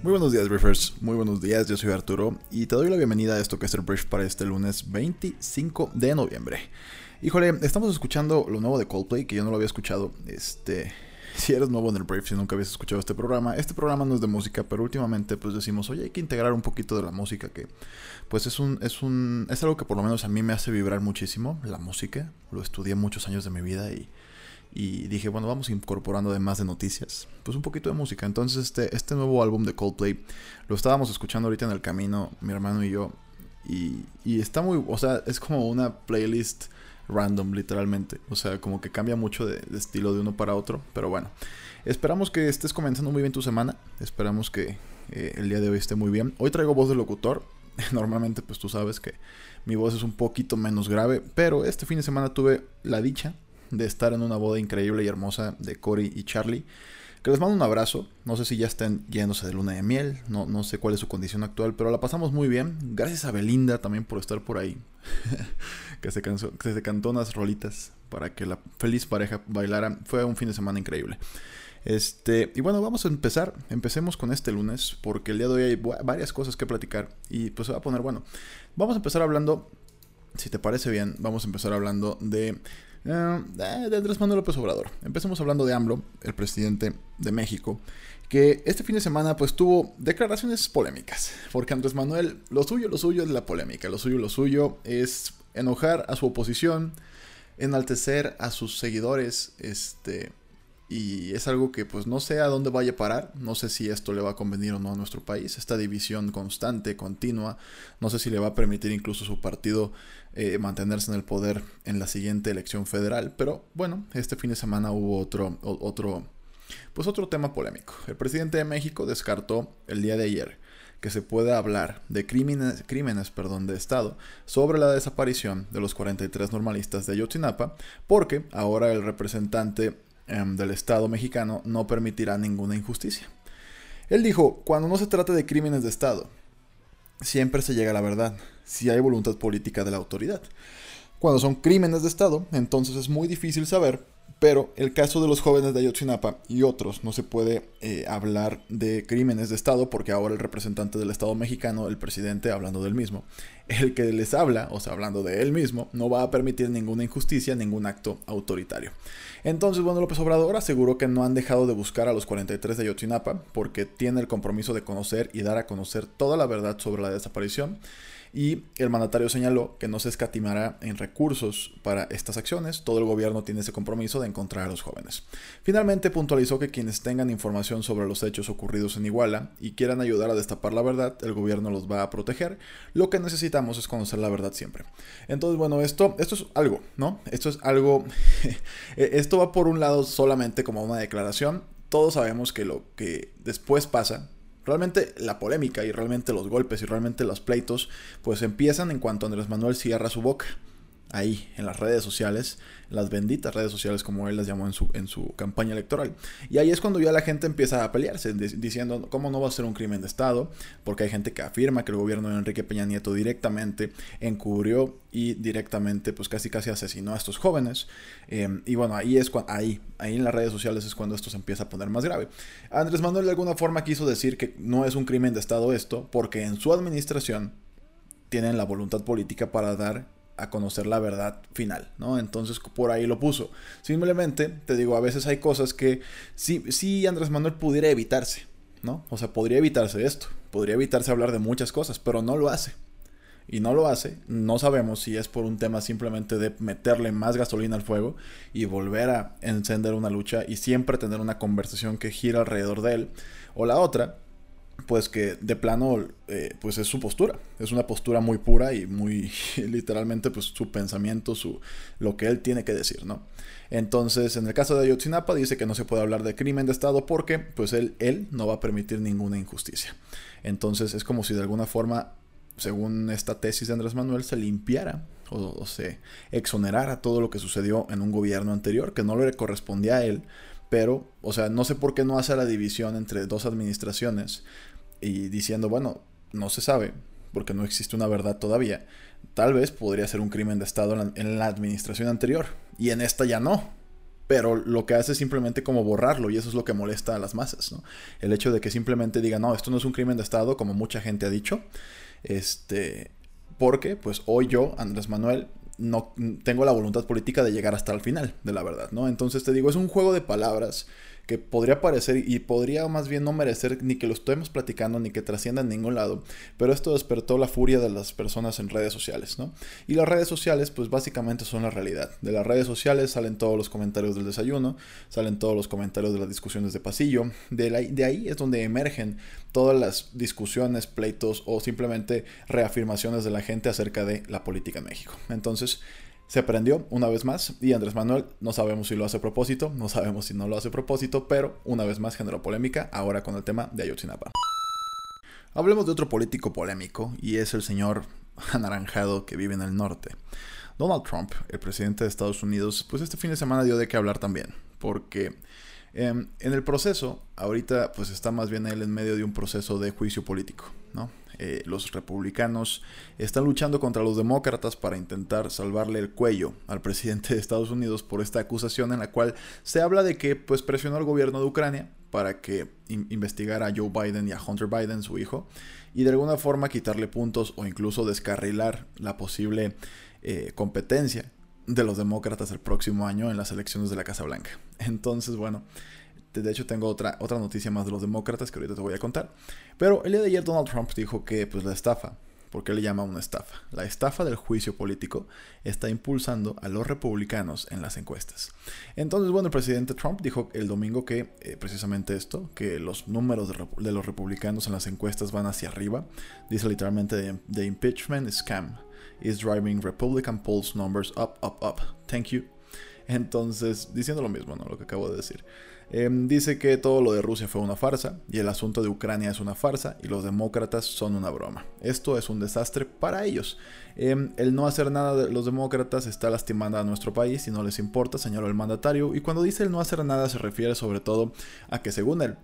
Muy buenos días, Briefers. Muy buenos días, yo soy Arturo y te doy la bienvenida a esto que es el Brief para este lunes 25 de noviembre. Híjole, estamos escuchando lo nuevo de Coldplay, que yo no lo había escuchado. Este, si eres nuevo en el Brief, si nunca habías escuchado este programa, este programa no es de música, pero últimamente pues decimos, oye, hay que integrar un poquito de la música, que pues es un, es un, es algo que por lo menos a mí me hace vibrar muchísimo, la música. Lo estudié muchos años de mi vida y y dije, bueno, vamos incorporando además de noticias, pues un poquito de música. Entonces este, este nuevo álbum de Coldplay lo estábamos escuchando ahorita en el camino, mi hermano y yo, y, y está muy, o sea, es como una playlist random literalmente, o sea, como que cambia mucho de, estilo de uno para otro, pero bueno, esperamos que estés comenzando muy bien tu semana, esperamos que eh, el día de hoy esté muy bien. Hoy traigo voz de locutor, normalmente pues tú sabes que mi voz es un poquito menos grave, pero este fin de semana tuve la dicha de estar en una boda increíble y hermosa de Cory y Charlie. Que les mando un abrazo. No sé si ya estén yéndose de luna de miel. No, no sé cuál es su condición actual. Pero la pasamos muy bien. Gracias a Belinda también por estar por ahí. que, se que se cantó unas rolitas para que la feliz pareja bailara. Fue un fin de semana increíble. Este, y bueno, vamos a empezar. Empecemos con este lunes. Porque el día de hoy hay varias cosas que platicar. Y pues se va a poner bueno. Vamos a empezar hablando. Si te parece bien, vamos a empezar hablando de de Andrés Manuel López Obrador. Empecemos hablando de AMLO, el presidente de México, que este fin de semana pues tuvo declaraciones polémicas, porque Andrés Manuel, lo suyo, lo suyo es la polémica, lo suyo, lo suyo es enojar a su oposición, enaltecer a sus seguidores, este, y es algo que pues no sé a dónde vaya a parar, no sé si esto le va a convenir o no a nuestro país, esta división constante, continua, no sé si le va a permitir incluso a su partido eh, mantenerse en el poder en la siguiente elección federal, pero bueno, este fin de semana hubo otro, otro, pues otro tema polémico. El presidente de México descartó el día de ayer que se pueda hablar de crímenes, crímenes perdón, de Estado sobre la desaparición de los 43 normalistas de Ayotzinapa, porque ahora el representante Em, del Estado mexicano no permitirá ninguna injusticia. Él dijo, cuando no se trata de crímenes de Estado, siempre se llega a la verdad, si hay voluntad política de la autoridad. Cuando son crímenes de Estado, entonces es muy difícil saber pero el caso de los jóvenes de Ayotzinapa y otros no se puede eh, hablar de crímenes de Estado porque ahora el representante del Estado mexicano, el presidente, hablando del mismo, el que les habla, o sea, hablando de él mismo, no va a permitir ninguna injusticia, ningún acto autoritario. Entonces, bueno, López Obrador aseguró que no han dejado de buscar a los 43 de Ayotzinapa porque tiene el compromiso de conocer y dar a conocer toda la verdad sobre la desaparición y el mandatario señaló que no se escatimará en recursos para estas acciones, todo el gobierno tiene ese compromiso de encontrar a los jóvenes. Finalmente puntualizó que quienes tengan información sobre los hechos ocurridos en Iguala y quieran ayudar a destapar la verdad, el gobierno los va a proteger. Lo que necesitamos es conocer la verdad siempre. Entonces, bueno, esto, esto es algo, ¿no? Esto es algo, esto va por un lado solamente como una declaración. Todos sabemos que lo que después pasa Realmente la polémica y realmente los golpes y realmente los pleitos pues empiezan en cuanto Andrés Manuel cierra su boca ahí en las redes sociales, las benditas redes sociales como él las llamó en su, en su campaña electoral. Y ahí es cuando ya la gente empieza a pelearse, diciendo cómo no va a ser un crimen de Estado, porque hay gente que afirma que el gobierno de Enrique Peña Nieto directamente encubrió y directamente pues casi casi asesinó a estos jóvenes. Em, y bueno, ahí es cuando, ahí, ahí en las redes sociales es cuando esto se empieza a poner más grave. Andrés Manuel de alguna forma quiso decir que no es un crimen de Estado esto, porque en su administración tienen la voluntad política para dar a conocer la verdad final, ¿no? Entonces por ahí lo puso. Simplemente, te digo, a veces hay cosas que sí, sí Andrés Manuel pudiera evitarse, ¿no? O sea, podría evitarse esto, podría evitarse hablar de muchas cosas, pero no lo hace. Y no lo hace, no sabemos si es por un tema simplemente de meterle más gasolina al fuego y volver a encender una lucha y siempre tener una conversación que gira alrededor de él. O la otra, pues que de plano eh, pues es su postura. Es una postura muy pura y muy literalmente pues su pensamiento su lo que él tiene que decir no entonces en el caso de Ayotzinapa dice que no se puede hablar de crimen de estado porque pues él él no va a permitir ninguna injusticia. Entonces es como si de alguna forma según esta tesis de Andrés Manuel se limpiara o, o se exonerara todo lo que sucedió en un gobierno anterior que no le correspondía a él pero, o sea, no sé por qué no hace la división entre dos administraciones y diciendo, bueno, no se sabe, porque no existe una verdad todavía. Tal vez podría ser un crimen de Estado en la, administración anterior y en esta ya no. Pero lo que hace es simplemente como borrarlo y eso es lo que molesta a las masas, ¿no? El hecho de que simplemente digan, no, esto no es un crimen de Estado, como mucha gente ha dicho. Este, porque pues hoy yo, Andrés Manuel, no tengo la voluntad política de llegar hasta el final de la verdad, ¿no? Entonces te digo, es un juego de palabras que podría parecer y podría más bien no merecer ni que lo estemos platicando ni que trascienda en ningún lado, pero esto despertó la furia de las personas en redes sociales, ¿no? Y las redes sociales pues básicamente son la realidad. De las redes sociales salen todos los comentarios del desayuno, salen todos los comentarios de las discusiones de pasillo, de, de ahí es donde emergen todas las discusiones, pleitos o simplemente reafirmaciones de la gente acerca de la política en México. Entonces, se prendió una vez más y Andrés Manuel no sabemos si lo hace a propósito, no sabemos si no lo hace a propósito, pero una vez más generó polémica ahora con el tema de Ayotzinapa. Hablemos de otro político polémico y es el señor anaranjado que vive en el norte. Donald Trump, el presidente de Estados Unidos, pues este fin de semana dio de qué hablar también, porque em, en el proceso, ahorita pues está más bien él en medio de un proceso de juicio político, ¿no? Eh, los republicanos están luchando contra los demócratas para intentar salvarle el cuello al presidente de Estados Unidos por esta acusación en la cual se habla de que pues presionó al gobierno de Ucrania para que investigara a Joe Biden y a Hunter Biden, su hijo, y de alguna forma quitarle puntos o incluso descarrilar la posible eh, competencia de los demócratas el próximo año en las elecciones de la Casa Blanca. Entonces, bueno, de hecho, tengo otra, otra noticia más de los demócratas que ahorita te voy a contar. Pero el día de ayer Donald Trump dijo que pues, la estafa, porque le llama una estafa, la estafa del juicio político está impulsando a los republicanos en las encuestas. Entonces, bueno, el presidente Trump dijo el domingo que eh, precisamente esto, que los números de, los republicanos en las encuestas van hacia arriba. Dice literalmente, the impeachment scam is driving Republican polls numbers up, up, up. Thank you. Entonces, diciendo lo mismo, ¿no? Lo que acabo de decir. Em, dice que todo lo de Rusia fue una farsa y el asunto de Ucrania es una farsa y los demócratas son una broma. Esto es un desastre para ellos. Em, el no hacer nada de los demócratas está lastimando a nuestro país y no les importa, señaló el mandatario. Y cuando dice el no hacer nada se refiere sobre todo a que según él,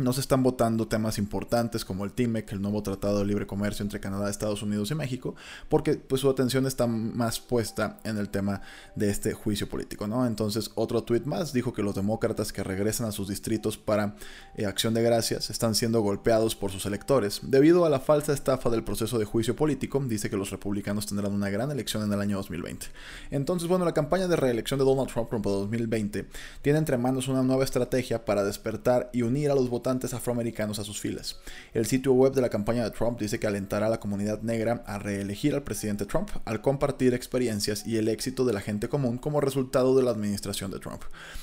no se están votando temas importantes como el TIMEC, el nuevo Tratado de Libre Comercio entre Canadá, Estados Unidos y México, porque pues su atención está más puesta en el tema de este juicio político, ¿no? Entonces, otro tuit más dijo que los demócratas que regresan a sus distritos para eh, acción de gracias están siendo golpeados por sus electores. Debido a la falsa estafa del proceso de juicio político, dice que los republicanos tendrán una gran elección en el año 2020. Entonces, bueno, la campaña de reelección de Donald Trump para 2020 tiene entre manos una nueva estrategia para despertar y unir a los votantes afroamericanos a sus filas. El sitio web de la campaña de Trump dice que alentará a la comunidad negra a reelegir al presidente Trump al compartir experiencias y el éxito de la gente común como resultado de la administración de Trump.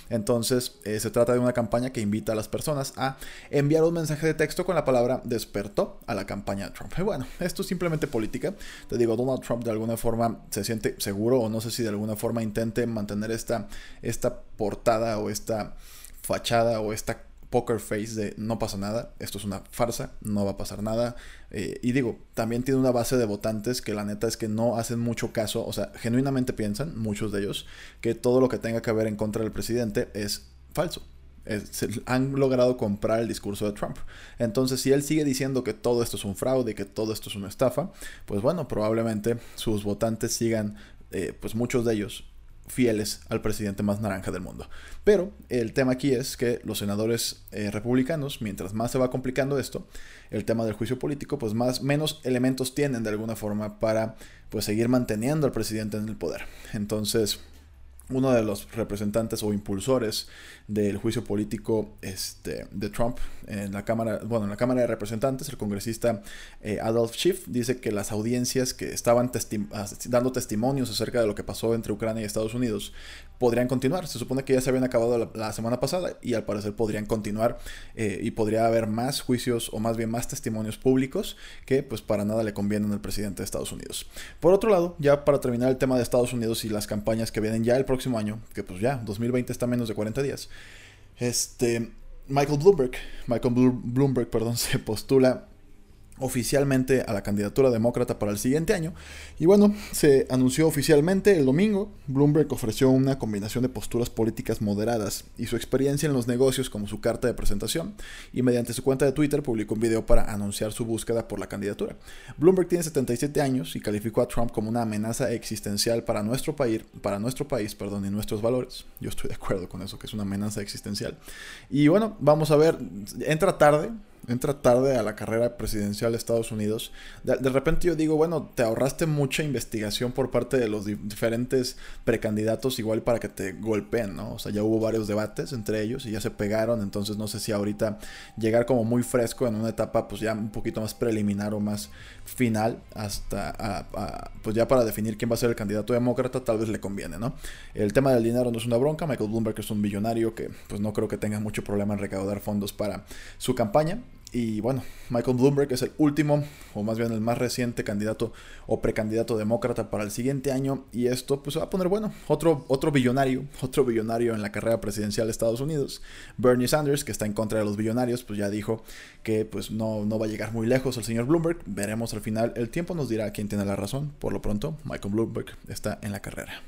Entonces, eh, se trata de una campaña que invita a las personas a enviar un mensaje de texto con la palabra despertó a la campaña de Trump. Y bueno, esto es simplemente política. Te digo, Donald Trump de alguna forma se siente seguro o no sé si de alguna forma intente mantener esta, esta portada o esta fachada o esta poker face de no pasa nada, esto es una farsa, no va a pasar nada. Eh, y digo, también tiene una base de votantes que la neta es que no hacen mucho caso, o sea, genuinamente piensan, muchos de ellos, que todo lo que tenga que ver en contra del presidente es falso. han logrado comprar el discurso de Trump. Entonces, si él sigue diciendo que todo esto es un fraude, que todo esto es una estafa, pues bueno, probablemente sus votantes sigan, eh, pues muchos de ellos fieles al presidente más naranja del mundo. Pero el tema aquí es que los senadores eh, republicanos, mientras más se va complicando esto, el tema del juicio político, pues más menos elementos tienen de alguna forma para pues seguir manteniendo al presidente en el poder. Entonces, uno de los representantes o impulsores del juicio político este, de Trump en la Cámara, bueno, en la Cámara de Representantes, el congresista eh, Adolf Schiff dice que las audiencias que estaban dando testimonios acerca de lo que pasó entre Ucrania y Estados Unidos podrían continuar. Se supone que ya se habían acabado la, semana pasada y al parecer podrían continuar eh, y podría haber más juicios o más bien más testimonios públicos que pues para nada le convienen al presidente de Estados Unidos. Por otro lado, ya para terminar el tema de Estados Unidos y las campañas que vienen ya el próximo año, que pues ya 2020 está menos de 40 días, este, Michael Bloomberg, Michael Bloomberg, perdón, se postula oficialmente a la candidatura demócrata para el siguiente año. Y bueno, se anunció oficialmente el domingo. Bloomberg ofreció una combinación de posturas políticas moderadas y su experiencia en los negocios como su carta de presentación. Y mediante su cuenta de Twitter publicó un video para anunciar su búsqueda por la candidatura. Bloomberg tiene 77 años y calificó a Trump como una amenaza existencial para nuestro país, para nuestro país, perdón, y nuestros valores. Yo estoy de acuerdo con eso, que es una amenaza existencial. Y bueno, vamos a ver, entra tarde, entra tarde a la carrera presidencial de Estados Unidos, de, repente yo digo, bueno, te ahorraste mucha investigación por parte de los diferentes precandidatos igual para que te golpeen, ¿no? O sea, ya hubo varios debates entre ellos y ya se pegaron, entonces no sé si ahorita llegar como muy fresco en una etapa pues ya un poquito más preliminar o más final hasta pues ya para definir quién va a ser el candidato demócrata tal vez le conviene, ¿no? El tema del dinero no es una bronca, Michael Bloomberg es un billonario que pues no creo que tenga mucho problema en recaudar fondos para su campaña, y bueno, Michael Bloomberg es el último, o más bien el más reciente candidato o precandidato demócrata para el siguiente año. Y esto pues va a poner bueno. Otro, otro billonario, otro billonario en la carrera presidencial de Estados Unidos. Bernie Sanders, que está en contra de los billonarios, pues ya dijo que pues no, no va a llegar muy lejos el señor Bloomberg. Veremos al final. El tiempo nos dirá quién tiene la razón. Por lo pronto, Michael Bloomberg está en la carrera.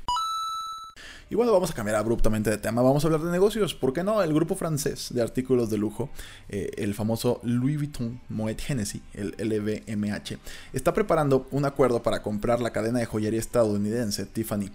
Y bueno, vamos a cambiar abruptamente de tema. Vamos a hablar de negocios. ¿Por qué no? El grupo francés de artículos de lujo, eh, el famoso Louis Vuitton Moet Hennessy, el LVMH, está preparando un acuerdo para comprar la cadena de joyería estadounidense Tiffany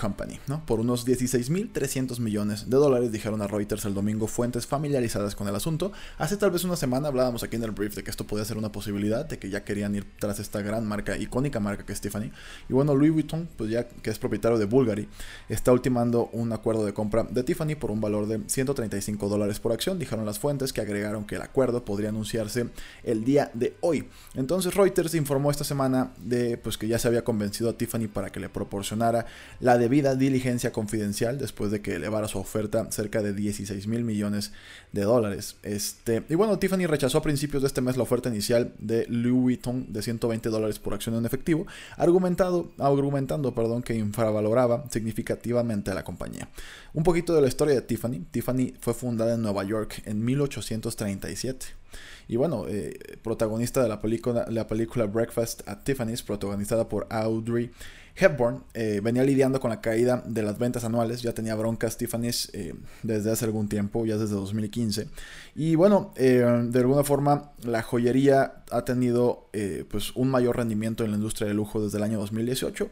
Company, ¿no? Por unos 16.300 millones de dólares, dijeron a Reuters el domingo fuentes familiarizadas con el asunto. Hace tal vez una semana hablábamos aquí en el brief de que esto podía ser una posibilidad, de que ya querían ir tras esta gran marca, icónica marca que es Tiffany. Y bueno, Louis Vuitton, pues ya que es propietario de Bulgari, está ultimando un acuerdo de compra de Tiffany por un valor de 135 dólares por acción, dijeron las fuentes que agregaron que el acuerdo podría anunciarse el día de hoy. Entonces Reuters informó esta semana de pues que ya se había convencido a Tiffany para que le proporcionara la debida diligencia confidencial después de que elevara su oferta cerca de 16 mil millones de dólares. Este, y bueno, Tiffany rechazó a principios de este mes la oferta inicial de Louis Vuitton de 120 dólares por acción en efectivo, argumentado, argumentando perdón, que infravaloraba significativamente a la compañía. Un poquito de la historia de Tiffany. Tiffany fue fundada en Nueva York en 1837. Y bueno, eh, protagonista de la película, la película Breakfast at Tiffany's, protagonizada por Audrey Hepburn, eh, venía lidiando con la caída de las ventas anuales, ya tenía broncas Tiffany's eh, desde hace algún tiempo, ya desde 2015. Y bueno, de alguna forma la joyería ha tenido pues un mayor rendimiento en la industria de lujo desde el año 2018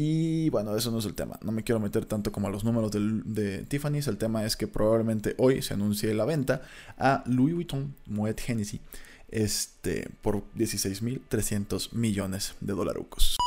y bueno, eso no es el tema. No me quiero meter tanto como a los números de, Tiffany's. El tema es que probablemente hoy se anuncie la venta a Louis Vuitton Moet Hennessy este, por 16.300 millones de dolarucos.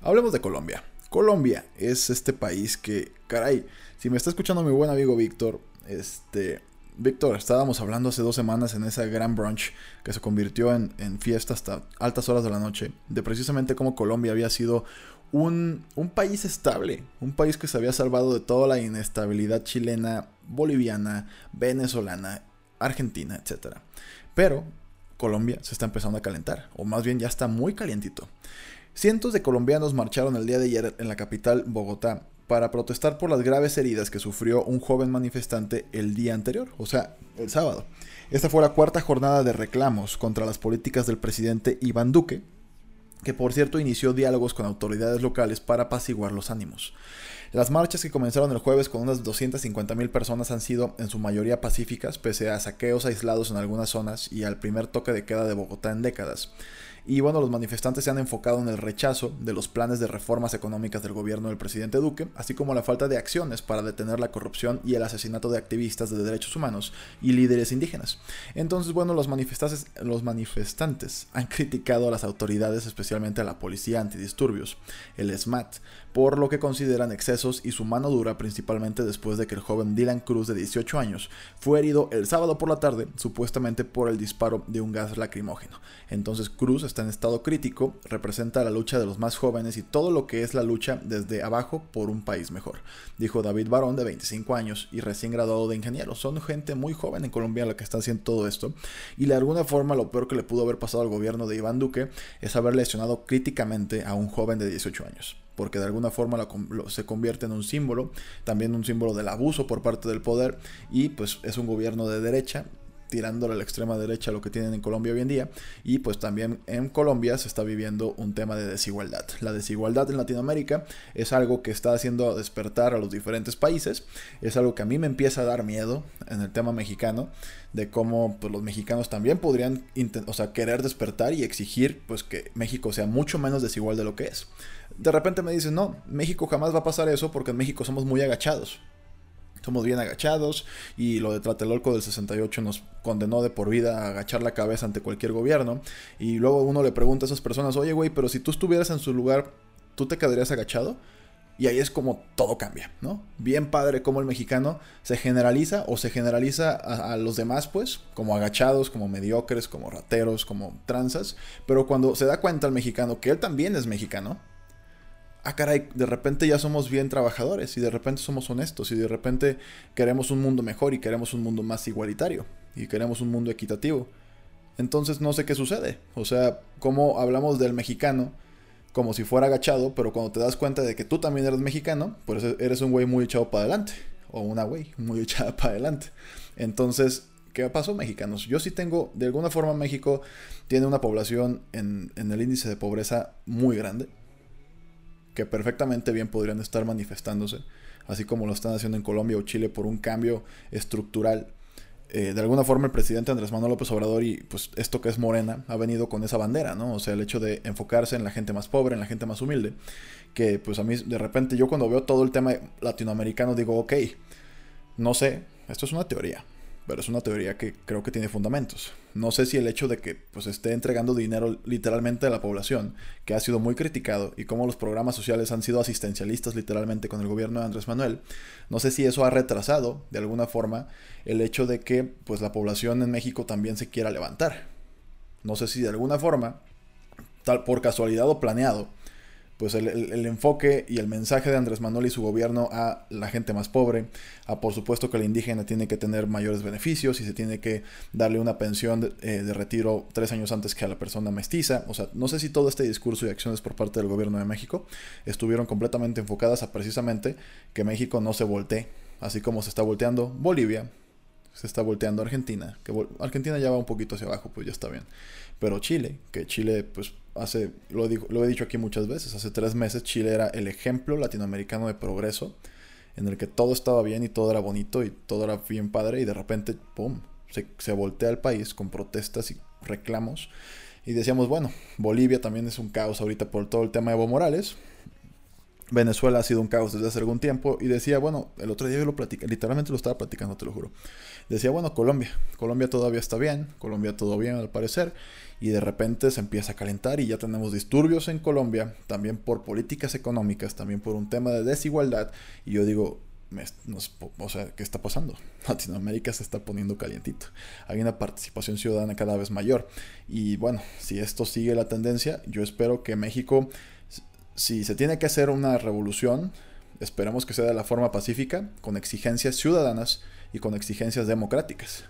Hablemos de Colombia. Colombia es este país que, caray, si me está escuchando mi buen amigo Víctor, este, Víctor, estábamos hablando hace dos semanas en esa gran brunch que se convirtió en, en, fiesta hasta altas horas de la noche, de precisamente cómo Colombia había sido un, país estable, un país que se había salvado de toda la inestabilidad chilena, boliviana, venezolana, argentina, etc. Pero Colombia se está empezando a calentar, o más bien ya está muy calientito. Cientos de colombianos marcharon el día de ayer en la capital, Bogotá, para protestar por las graves heridas que sufrió un joven manifestante el día anterior, o sea, el sábado. Esta fue la cuarta jornada de reclamos contra las políticas del presidente Iván Duque, que por cierto inició diálogos con autoridades locales para apaciguar los ánimos. Las marchas que comenzaron el jueves con unas 250.000 personas han sido en su mayoría pacíficas, pese a saqueos aislados en algunas zonas y al primer toque de queda de Bogotá en décadas. Y bueno, los manifestantes se han enfocado en el rechazo de los planes de reformas económicas del gobierno del presidente Duque, así como la falta de acciones para detener la corrupción y el asesinato de activistas de derechos humanos y líderes indígenas. Entonces, bueno, los manifestantes, los manifestantes han criticado a las autoridades, especialmente a la policía antidisturbios, el SMAT, por lo que consideran excesos y su mano dura, principalmente después de que el joven Dylan Cruz de 18 años fue herido el sábado por la tarde, supuestamente por el disparo de un gas lacrimógeno. Entonces Cruz está en estado crítico, representa la lucha de los más jóvenes y todo lo que es la lucha desde abajo por un país mejor, dijo David Barón de 25 años y recién graduado de ingeniero. Son gente muy joven en Colombia la que está haciendo todo esto y de alguna forma lo peor que le pudo haber pasado al gobierno de Iván Duque es haber lesionado críticamente a un joven de 18 años porque de alguna forma se convierte en un símbolo, también un símbolo del abuso por parte del poder y pues es un gobierno de derecha tirándole a la extrema derecha lo que tienen en Colombia hoy en día. Y pues también en Colombia se está viviendo un tema de desigualdad. La desigualdad en Latinoamérica es algo que está haciendo despertar a los diferentes países. Es algo que a mí me empieza a dar miedo en el tema mexicano. De cómo pues, los mexicanos también podrían o sea, querer despertar y exigir pues, que México sea mucho menos desigual de lo que es de repente me dicen, no, México jamás va a pasar eso porque en México somos muy agachados. Somos bien agachados y lo de Tlatelolco del 68 nos condenó de por vida a agachar la cabeza ante cualquier gobierno. Y luego uno le pregunta a esas personas, oye güey, pero si tú estuvieras en su lugar, ¿tú te quedarías agachado? Y ahí es como todo cambia, ¿no? Bien padre como el mexicano se generaliza o se generaliza a, a, los demás, pues, como agachados, como mediocres, como rateros, como tranzas. Pero cuando se da cuenta el mexicano que él también es mexicano, ah, caray, de repente ya somos bien trabajadores y de repente somos honestos y de repente queremos un mundo mejor y queremos un mundo más igualitario y queremos un mundo equitativo. Entonces no sé qué sucede. O sea, como hablamos del mexicano como si fuera agachado, pero cuando te das cuenta de que tú también eres mexicano, pues eres un güey muy echado para adelante. O una güey muy echada para adelante. Entonces, ¿qué pasó, mexicanos? Yo sí tengo, de alguna forma México tiene una población en, en el índice de pobreza muy grande que perfectamente bien podrían estar manifestándose, así como lo están haciendo en Colombia o Chile por un cambio estructural. Eh, de alguna forma el presidente Andrés Manuel López Obrador y pues esto que es Morena ha venido con esa bandera, ¿no? O sea, el hecho de enfocarse en la gente más pobre, en la gente más humilde, que pues a mí de repente yo cuando veo todo el tema latinoamericano digo, ok, no sé, esto es una teoría, pero es una teoría que creo que tiene fundamentos. No sé si el hecho de que pues, esté entregando dinero literalmente a la población, que ha sido muy criticado, y cómo los programas sociales han sido asistencialistas literalmente con el gobierno de Andrés Manuel, no sé si eso ha retrasado de alguna forma el hecho de que pues, la población en México también se quiera levantar. No sé si de alguna forma, tal por casualidad o planeado, pues el, enfoque y el mensaje de Andrés Manuel y su gobierno a la gente más pobre, a por supuesto que el indígena tiene que tener mayores beneficios y se tiene que darle una pensión de, eh, de, retiro tres años antes que a la persona mestiza. O sea, no sé si todo este discurso y acciones por parte del gobierno de México estuvieron completamente enfocadas a precisamente que México no se voltee, así como se está volteando Bolivia, se está volteando Argentina, que Argentina ya va un poquito hacia abajo, pues ya está bien. Pero Chile, que Chile, pues hace, lo, digo, lo he dicho aquí muchas veces, hace tres meses Chile era el ejemplo latinoamericano de progreso, en el que todo estaba bien y todo era bonito y todo era bien padre, y de repente, ¡pum!, se, se voltea el país con protestas y reclamos. Y decíamos, bueno, Bolivia también es un caos ahorita por todo el tema de Evo Morales. Venezuela ha sido un caos desde hace algún tiempo y decía, bueno, el otro día yo lo platicé, literalmente lo estaba platicando, te lo juro. Decía, bueno, Colombia, Colombia todavía está bien, Colombia todo bien al parecer, y de repente se empieza a calentar y ya tenemos disturbios en Colombia, también por políticas económicas, también por un tema de desigualdad, y yo digo, o sea, ¿qué está pasando? Latinoamérica se está poniendo calientito. Hay una participación ciudadana cada vez mayor. Y bueno, si esto sigue la tendencia, yo espero que México si se tiene que hacer una revolución, esperemos que sea de la forma pacífica, con exigencias ciudadanas y con exigencias democráticas.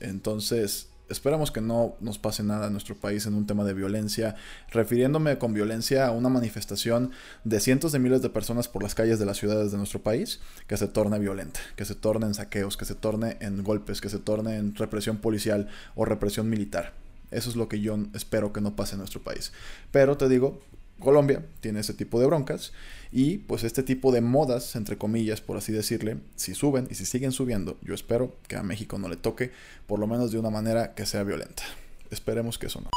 Entonces, esperamos que no nos pase nada en nuestro país en un tema de violencia, refiriéndome con violencia a una manifestación de cientos de miles de personas por las calles de las ciudades de nuestro país que se torne violenta, que se torne en saqueos, que se torne en golpes, que se torne en represión policial o represión militar. Eso es lo que yo espero que no pase en nuestro país. Pero te digo, Colombia tiene ese tipo de broncas y pues este tipo de modas, entre comillas, por así decirle, si suben y si siguen subiendo, yo espero que a México no le toque, por lo menos de una manera que sea violenta. Esperemos que eso no.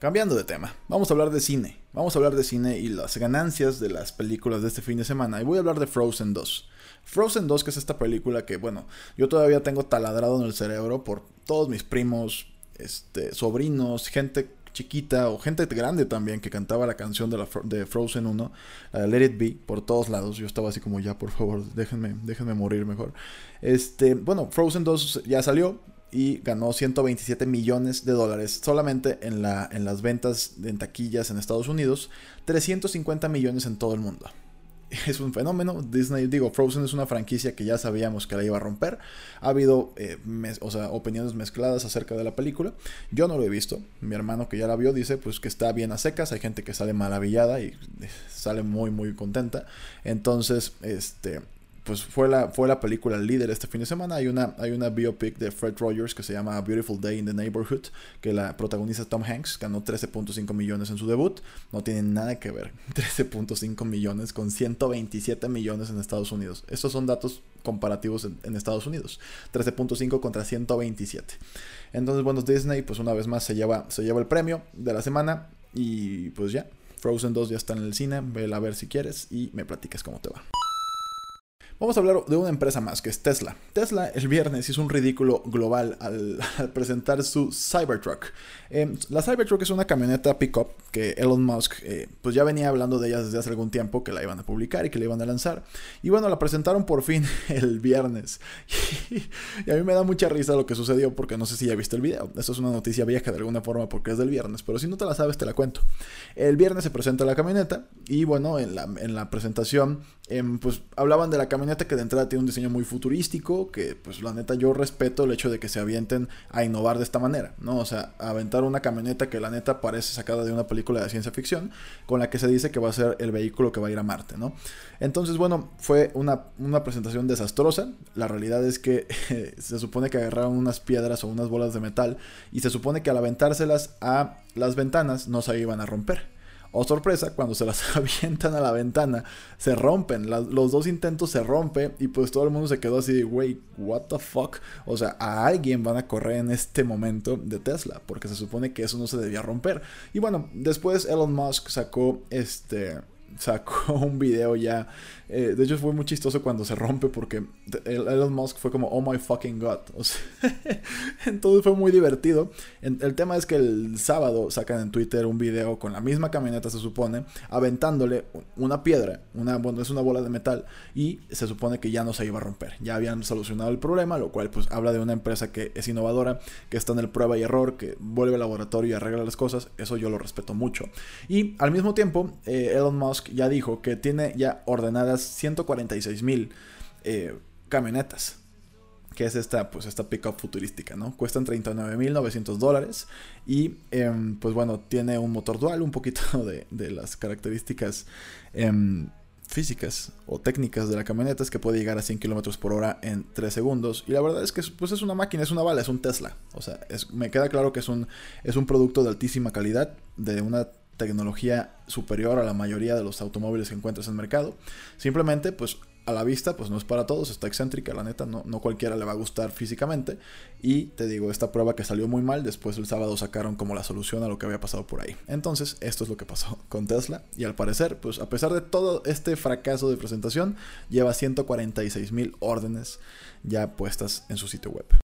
Cambiando de tema, vamos a hablar de cine. Vamos a hablar de cine y las ganancias de las películas de este fin de semana. Y voy a hablar de Frozen 2. Frozen 2, que es esta película que, bueno, yo todavía tengo taladrado en el cerebro por todos mis primos, este, sobrinos, gente chiquita o gente grande también que cantaba la canción de, la, de Frozen 1, la de Let It Be, por todos lados. Yo estaba así como, ya, por favor, déjenme, déjenme morir mejor. Este, bueno, Frozen 2 ya salió, y ganó 127 millones de dólares solamente en, la, en las ventas en taquillas en Estados Unidos, 350 millones en todo el mundo. Es un fenómeno. Disney, digo, Frozen es una franquicia que ya sabíamos que la iba a romper. Ha habido eh, o sea, opiniones mezcladas acerca de la película. Yo no lo he visto. Mi hermano que ya la vio dice pues que está bien a secas. Hay gente que sale maravillada y eh, sale muy muy contenta. Entonces, este, pues fue la, fue la película líder este fin de semana. Hay una, hay una biopic de Fred Rogers que se llama Beautiful Day in the Neighborhood, que la protagoniza Tom Hanks, ganó 13.5 millones en su debut. No tiene nada que ver 13.5 millones con 127 millones en Estados Unidos. Estos son datos comparativos en, Estados Unidos. 13.5 contra 127. Entonces, bueno, Disney pues una vez más se lleva, se lleva el premio de la semana y pues ya. Frozen 2 ya está en el cine, vela a ver si quieres y me platicas cómo te va. Vamos a hablar de una empresa más, que es Tesla. Tesla el viernes hizo un ridículo global al, presentar su Cybertruck. Em, la Cybertruck es una camioneta pickup que Elon Musk eh, pues ya venía hablando de ella desde hace algún tiempo, que la iban a publicar y que la iban a lanzar. Y bueno, la presentaron por fin el viernes. y a mí me da mucha risa lo que sucedió porque no sé si ya viste el video. Esto es una noticia vieja de alguna forma porque es del viernes, pero si no te la sabes te la cuento. El viernes se presenta la camioneta y bueno, en la, en la presentación em, pues hablaban de la camioneta que de entrada tiene un diseño muy futurístico, que pues la neta yo respeto el hecho de que se avienten a innovar de esta manera, ¿no? O sea, aventar una camioneta que la neta parece sacada de una película de ciencia ficción, con la que se dice que va a ser el vehículo que va a ir a Marte, ¿no? Entonces, bueno, fue una, una presentación desastrosa. La realidad es que se supone que agarraron unas piedras o unas bolas de metal y se supone que al aventárselas a las ventanas no se iban a romper. O oh, sorpresa, cuando se las avientan a la ventana, se rompen. los dos intentos se rompen y pues todo el mundo se quedó así wey, what the fuck. O sea, a alguien van a correr en este momento de Tesla, porque se supone que eso no se debía romper. Y bueno, después Elon Musk sacó este sacó un video ya. Eh, de hecho, fue muy chistoso cuando se rompe porque Elon Musk fue como, oh my fucking god. entonces fue muy divertido. El tema es que el sábado sacan en Twitter un video con la misma camioneta, se supone, aventándole una piedra, una, bueno, es una bola de metal, y se supone que ya no se iba a romper. Ya habían solucionado el problema, lo cual pues habla de una empresa que es innovadora, que está en el prueba y error, que vuelve al laboratorio y arregla las cosas. Eso yo lo respeto mucho. Y al mismo tiempo, eh, Elon Musk ya dijo que tiene ya ordenadas 146 mil eh, camionetas. Que es esta, pues esta pickup futurística, ¿no? Cuestan 39.900 dólares. Y em, pues bueno, tiene un motor dual, un poquito de, las características em, físicas o técnicas de la camioneta es que puede llegar a 100 km por hora en 3 segundos. Y la verdad es que pues es una máquina, es una bala, es un Tesla. O sea, me queda claro que es un, es un producto de altísima calidad, de una tecnología superior a la mayoría de los automóviles que encuentras en el mercado. Simplemente, pues a la vista, pues no es para todos, está excéntrica, la neta, no, no cualquiera le va a gustar físicamente. Y te digo, esta prueba que salió muy mal, después el sábado sacaron como la solución a lo que había pasado por ahí. Entonces, esto es lo que pasó con Tesla. Y al parecer, pues a pesar de todo este fracaso de presentación, lleva 146 mil órdenes ya puestas en su sitio web.